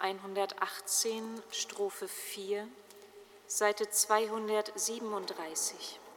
118, Strophe 4, Seite 237.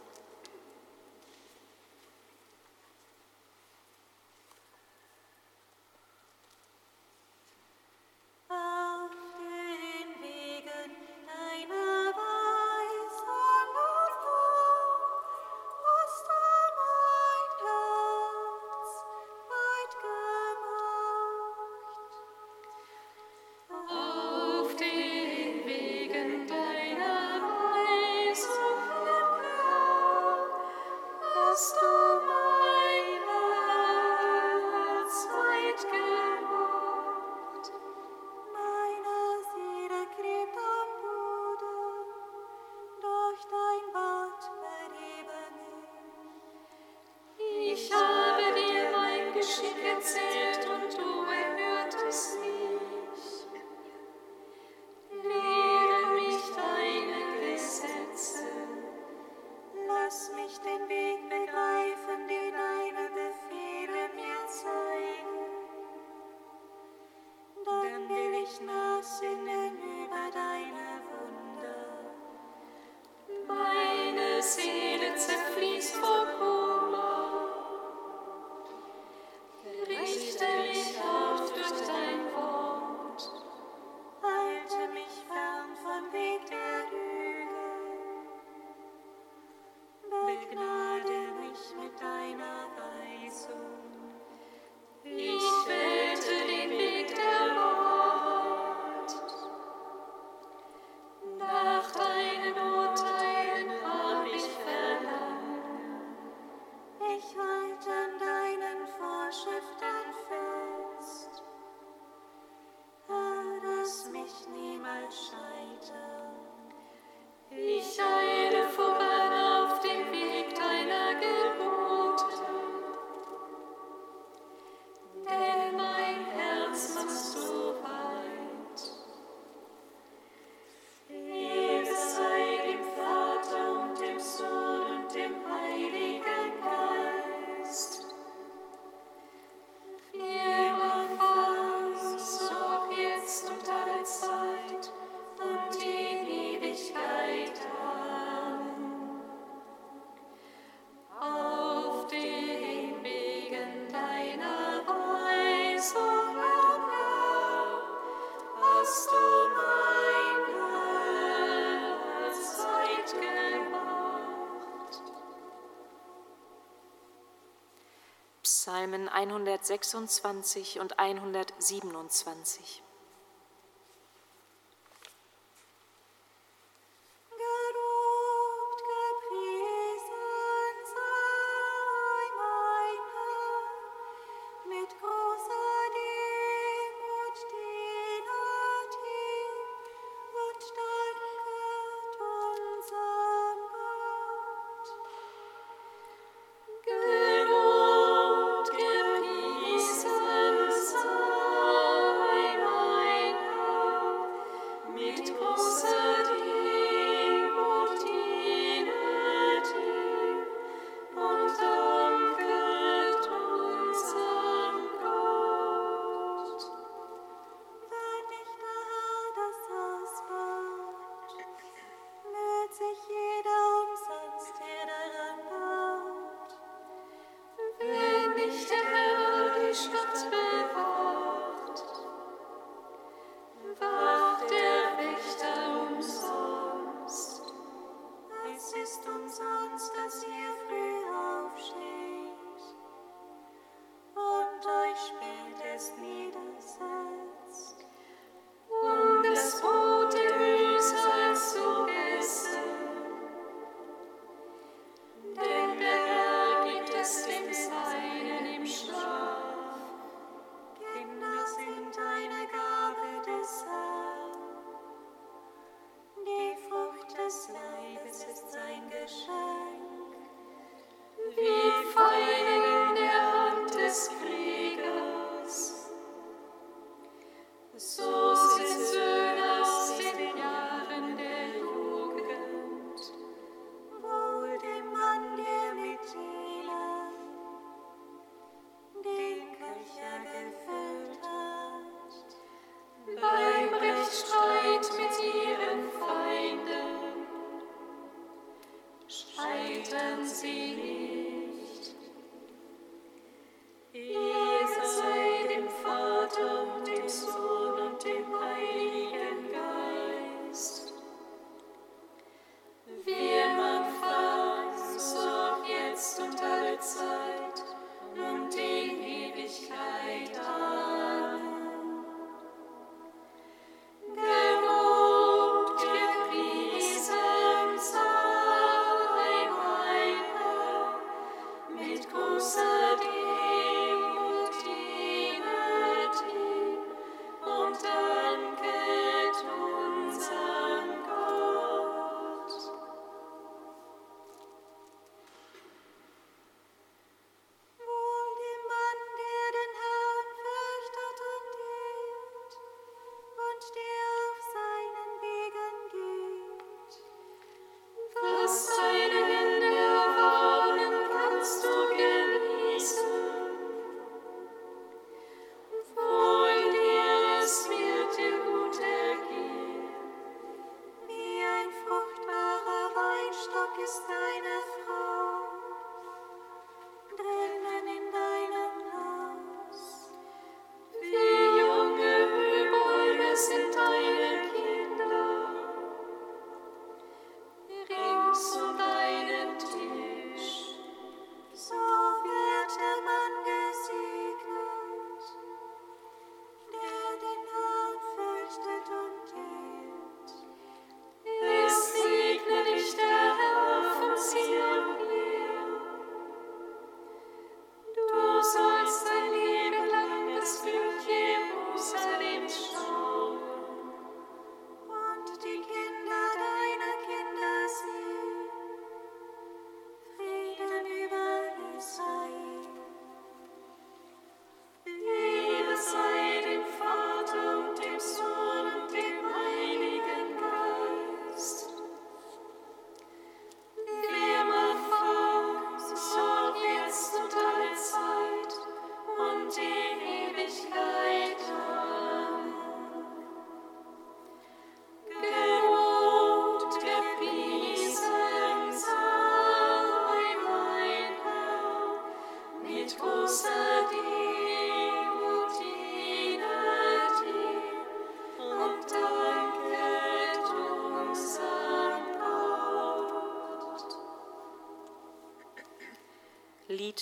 126 und 127.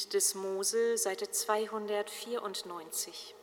des Mose, Seite 294.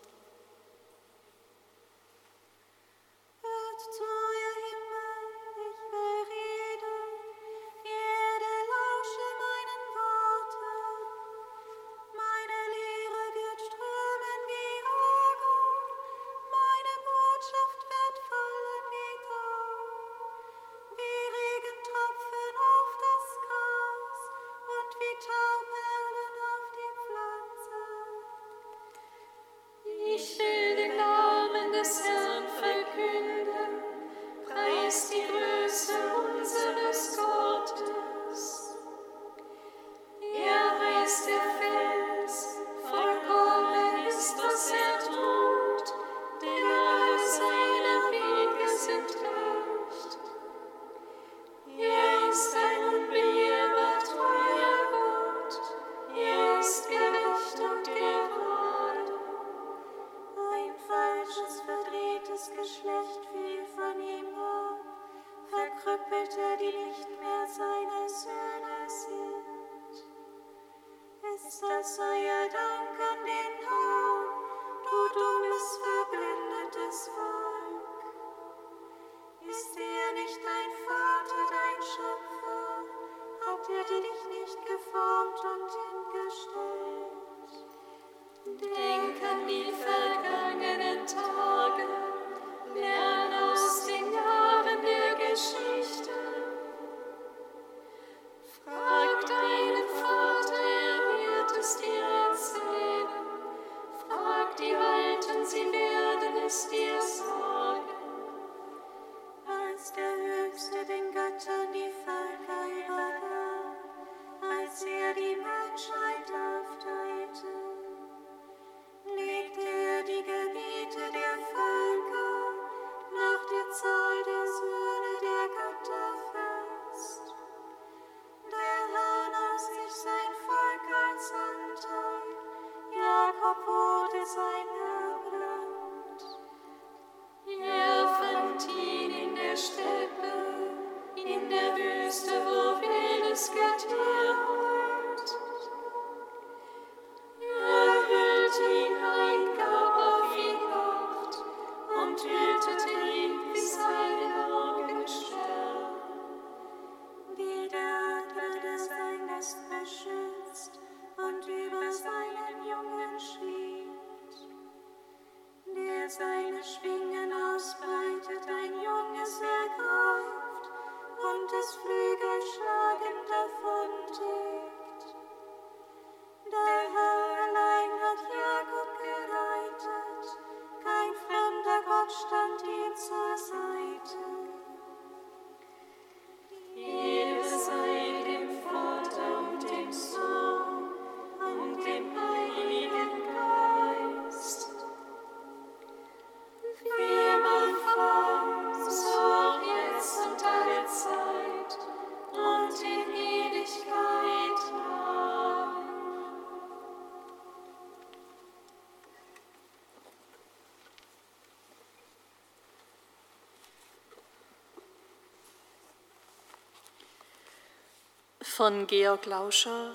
von Georg Lauscher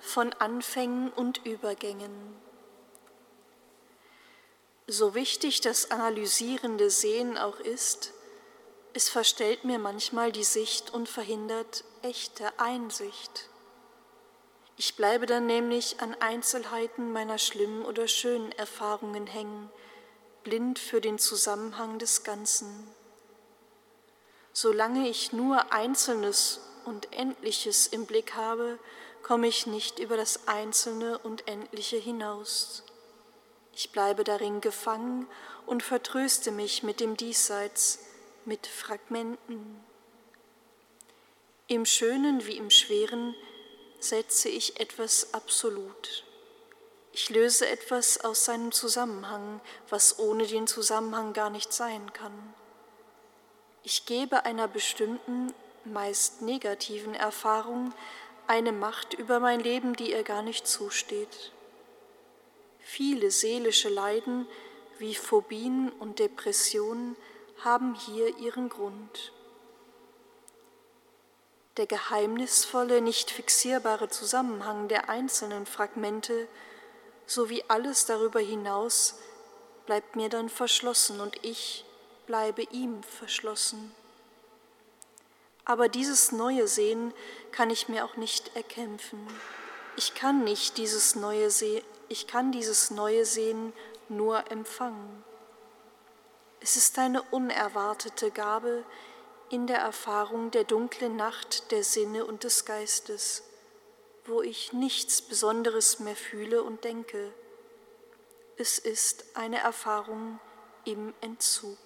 von Anfängen und Übergängen. So wichtig das analysierende Sehen auch ist, es verstellt mir manchmal die Sicht und verhindert echte Einsicht. Ich bleibe dann nämlich an Einzelheiten meiner schlimmen oder schönen Erfahrungen hängen, blind für den Zusammenhang des Ganzen. Solange ich nur Einzelnes und Endliches im Blick habe, komme ich nicht über das Einzelne und Endliche hinaus. Ich bleibe darin gefangen und vertröste mich mit dem Diesseits, mit Fragmenten. Im Schönen wie im Schweren setze ich etwas absolut. Ich löse etwas aus seinem Zusammenhang, was ohne den Zusammenhang gar nicht sein kann. Ich gebe einer bestimmten meist negativen Erfahrung eine Macht über mein Leben, die ihr gar nicht zusteht. Viele seelische Leiden wie Phobien und Depressionen haben hier ihren Grund. Der geheimnisvolle, nicht fixierbare Zusammenhang der einzelnen Fragmente sowie alles darüber hinaus bleibt mir dann verschlossen und ich bleibe ihm verschlossen. Aber dieses neue Sehen kann ich mir auch nicht erkämpfen. Ich kann nicht dieses neue Sehen, ich kann dieses neue Sehen nur empfangen. Es ist eine unerwartete Gabe in der Erfahrung der dunklen Nacht der Sinne und des Geistes, wo ich nichts Besonderes mehr fühle und denke. Es ist eine Erfahrung im Entzug.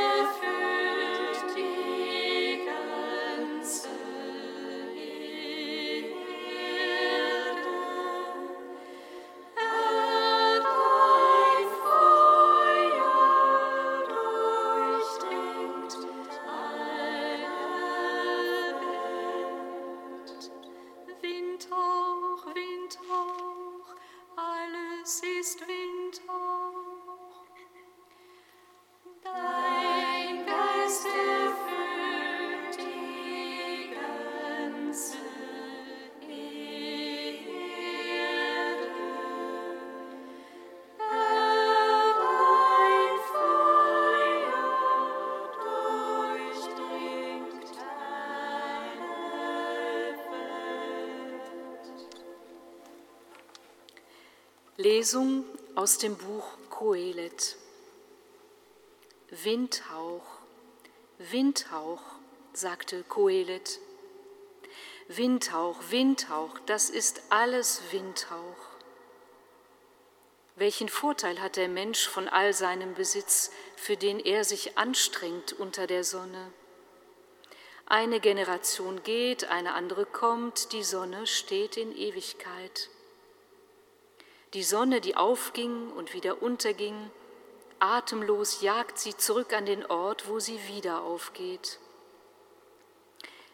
Lesung aus dem Buch Kohelet. Windhauch, Windhauch, sagte Kohelet. Windhauch, Windhauch, das ist alles Windhauch. Welchen Vorteil hat der Mensch von all seinem Besitz, für den er sich anstrengt unter der Sonne? Eine Generation geht, eine andere kommt, die Sonne steht in Ewigkeit. Die Sonne, die aufging und wieder unterging, atemlos jagt sie zurück an den Ort, wo sie wieder aufgeht.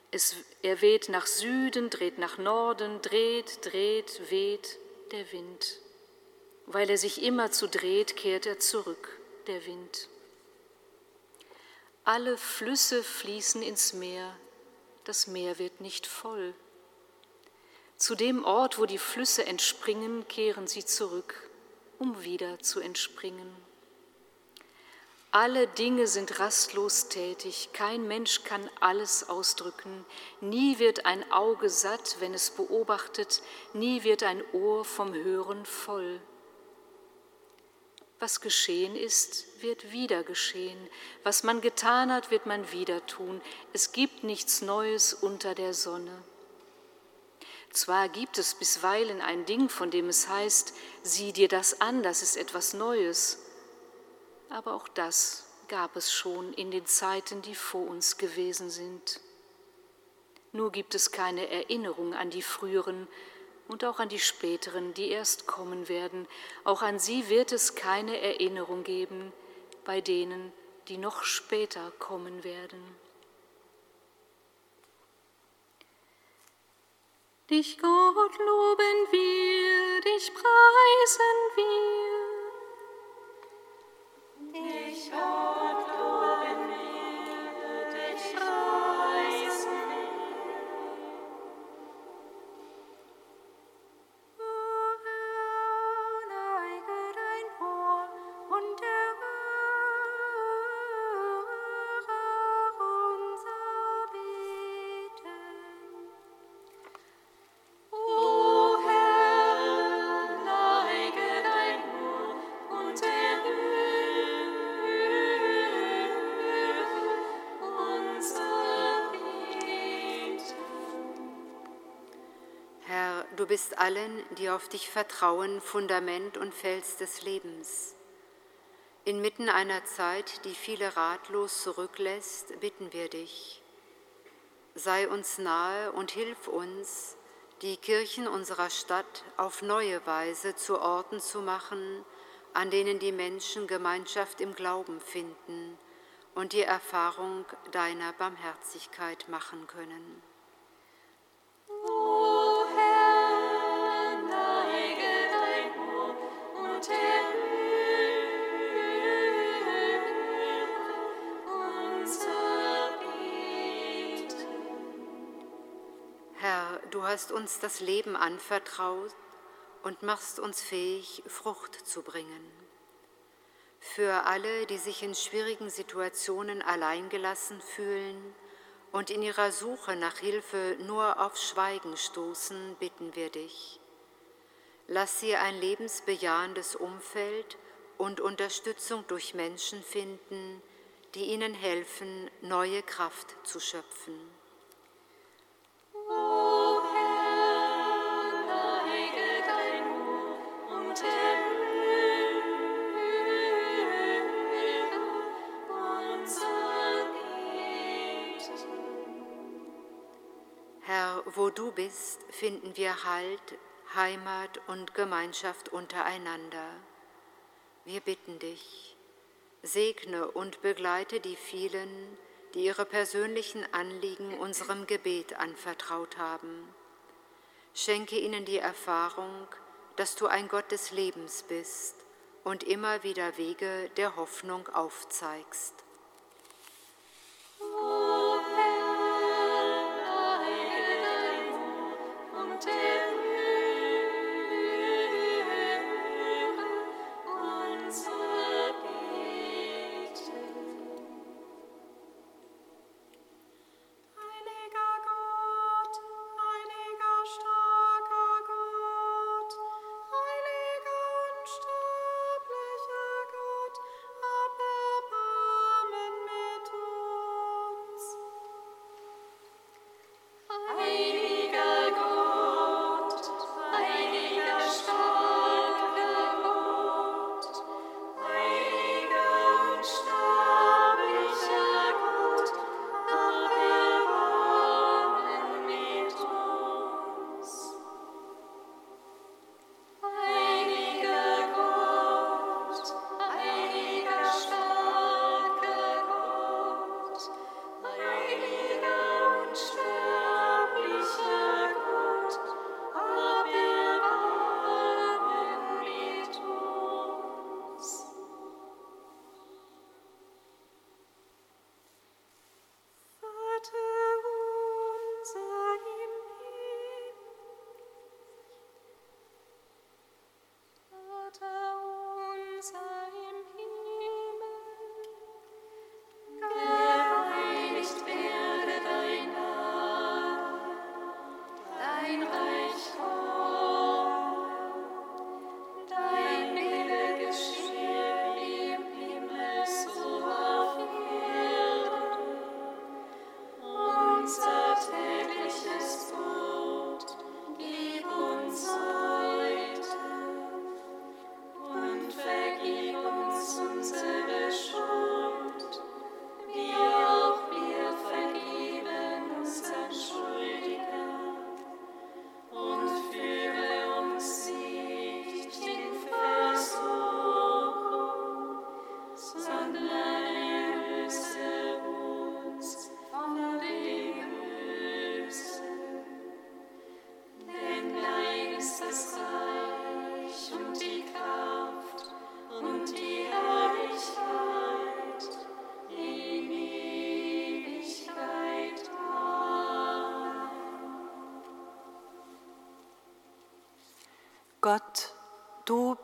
Es, er weht nach Süden, dreht nach Norden, dreht, dreht, weht der Wind. Weil er sich immer zu dreht, kehrt er zurück, der Wind. Alle Flüsse fließen ins Meer, das Meer wird nicht voll. Zu dem Ort, wo die Flüsse entspringen, kehren sie zurück, um wieder zu entspringen. Alle Dinge sind rastlos tätig, kein Mensch kann alles ausdrücken, nie wird ein Auge satt, wenn es beobachtet, nie wird ein Ohr vom Hören voll. Was geschehen ist, wird wieder geschehen, was man getan hat, wird man wieder tun, es gibt nichts Neues unter der Sonne. Zwar gibt es bisweilen ein Ding, von dem es heißt, sieh dir das an, das ist etwas Neues, aber auch das gab es schon in den Zeiten, die vor uns gewesen sind. Nur gibt es keine Erinnerung an die früheren und auch an die späteren, die erst kommen werden. Auch an sie wird es keine Erinnerung geben bei denen, die noch später kommen werden. Dich Gott loben wir, dich preisen wir. Bist allen, die auf dich vertrauen, Fundament und Fels des Lebens. Inmitten einer Zeit, die viele ratlos zurücklässt, bitten wir dich, sei uns nahe und hilf uns, die Kirchen unserer Stadt auf neue Weise zu Orten zu machen, an denen die Menschen Gemeinschaft im Glauben finden und die Erfahrung deiner Barmherzigkeit machen können. Du hast uns das Leben anvertraut und machst uns fähig, Frucht zu bringen. Für alle, die sich in schwierigen Situationen alleingelassen fühlen und in ihrer Suche nach Hilfe nur auf Schweigen stoßen, bitten wir dich. Lass sie ein lebensbejahendes Umfeld und Unterstützung durch Menschen finden, die ihnen helfen, neue Kraft zu schöpfen. Bist, finden wir Halt, Heimat und Gemeinschaft untereinander. Wir bitten dich, segne und begleite die vielen, die ihre persönlichen Anliegen unserem Gebet anvertraut haben. Schenke ihnen die Erfahrung, dass du ein Gott des Lebens bist und immer wieder Wege der Hoffnung aufzeigst.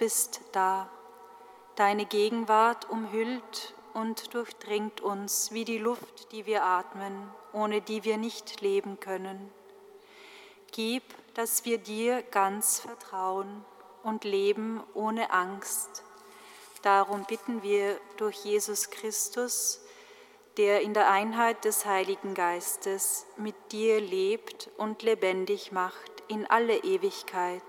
Bist da. Deine Gegenwart umhüllt und durchdringt uns wie die Luft, die wir atmen, ohne die wir nicht leben können. Gib, dass wir dir ganz vertrauen und leben ohne Angst. Darum bitten wir durch Jesus Christus, der in der Einheit des Heiligen Geistes mit dir lebt und lebendig macht in alle Ewigkeit.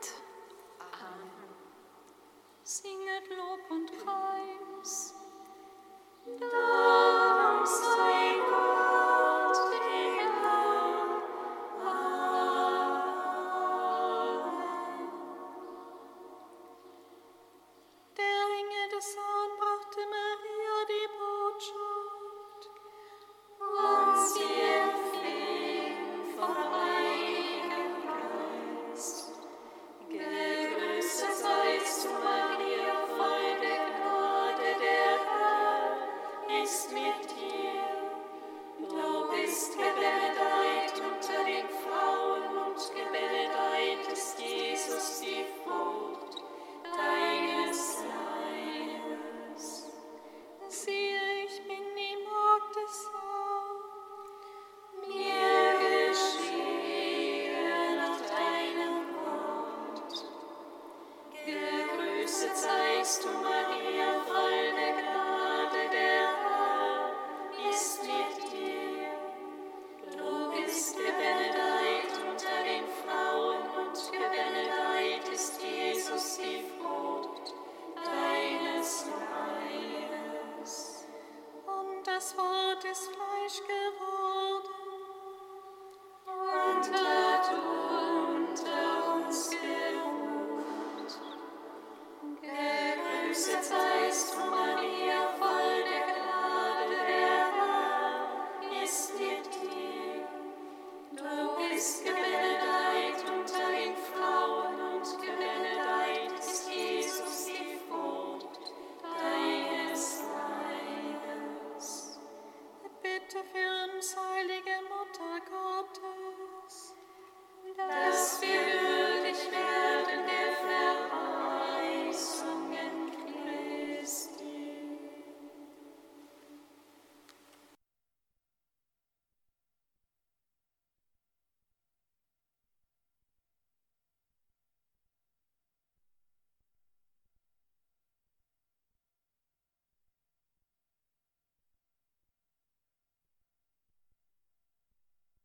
Singet Lob und Preis. Dank sitzt heißt,